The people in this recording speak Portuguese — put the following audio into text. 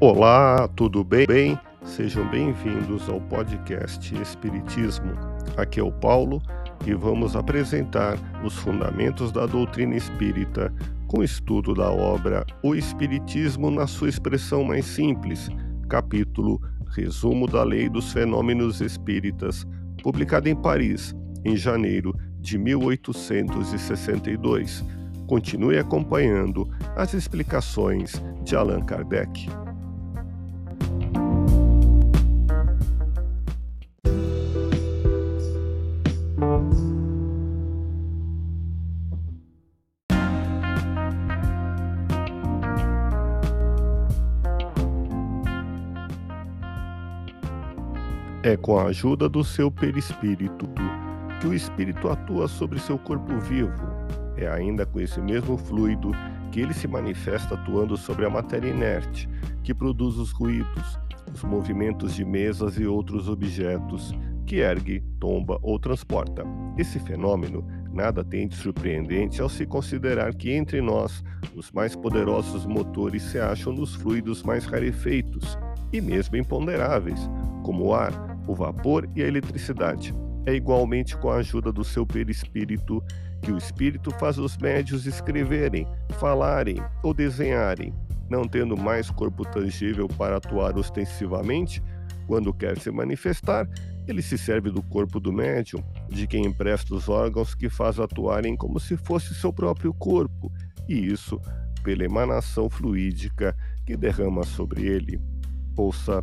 Olá, tudo bem? Sejam bem-vindos ao podcast Espiritismo. Aqui é o Paulo e vamos apresentar os fundamentos da doutrina espírita com estudo da obra O Espiritismo na sua expressão mais simples, capítulo Resumo da Lei dos Fenômenos Espíritas, publicado em Paris, em janeiro de 1862. Continue acompanhando as explicações de Allan Kardec. É com a ajuda do seu perispírito que o espírito atua sobre seu corpo vivo. É ainda com esse mesmo fluido que ele se manifesta atuando sobre a matéria inerte, que produz os ruídos, os movimentos de mesas e outros objetos, que ergue, tomba ou transporta. Esse fenômeno nada tem de surpreendente ao se considerar que entre nós os mais poderosos motores se acham nos fluidos mais rarefeitos e mesmo imponderáveis, como o ar, o vapor e a eletricidade. É igualmente com a ajuda do seu perispírito que o espírito faz os médios escreverem, falarem ou desenharem, não tendo mais corpo tangível para atuar ostensivamente, quando quer se manifestar, ele se serve do corpo do médium, de quem empresta os órgãos que faz atuarem como se fosse seu próprio corpo, e isso pela emanação fluídica que derrama sobre ele. Ouça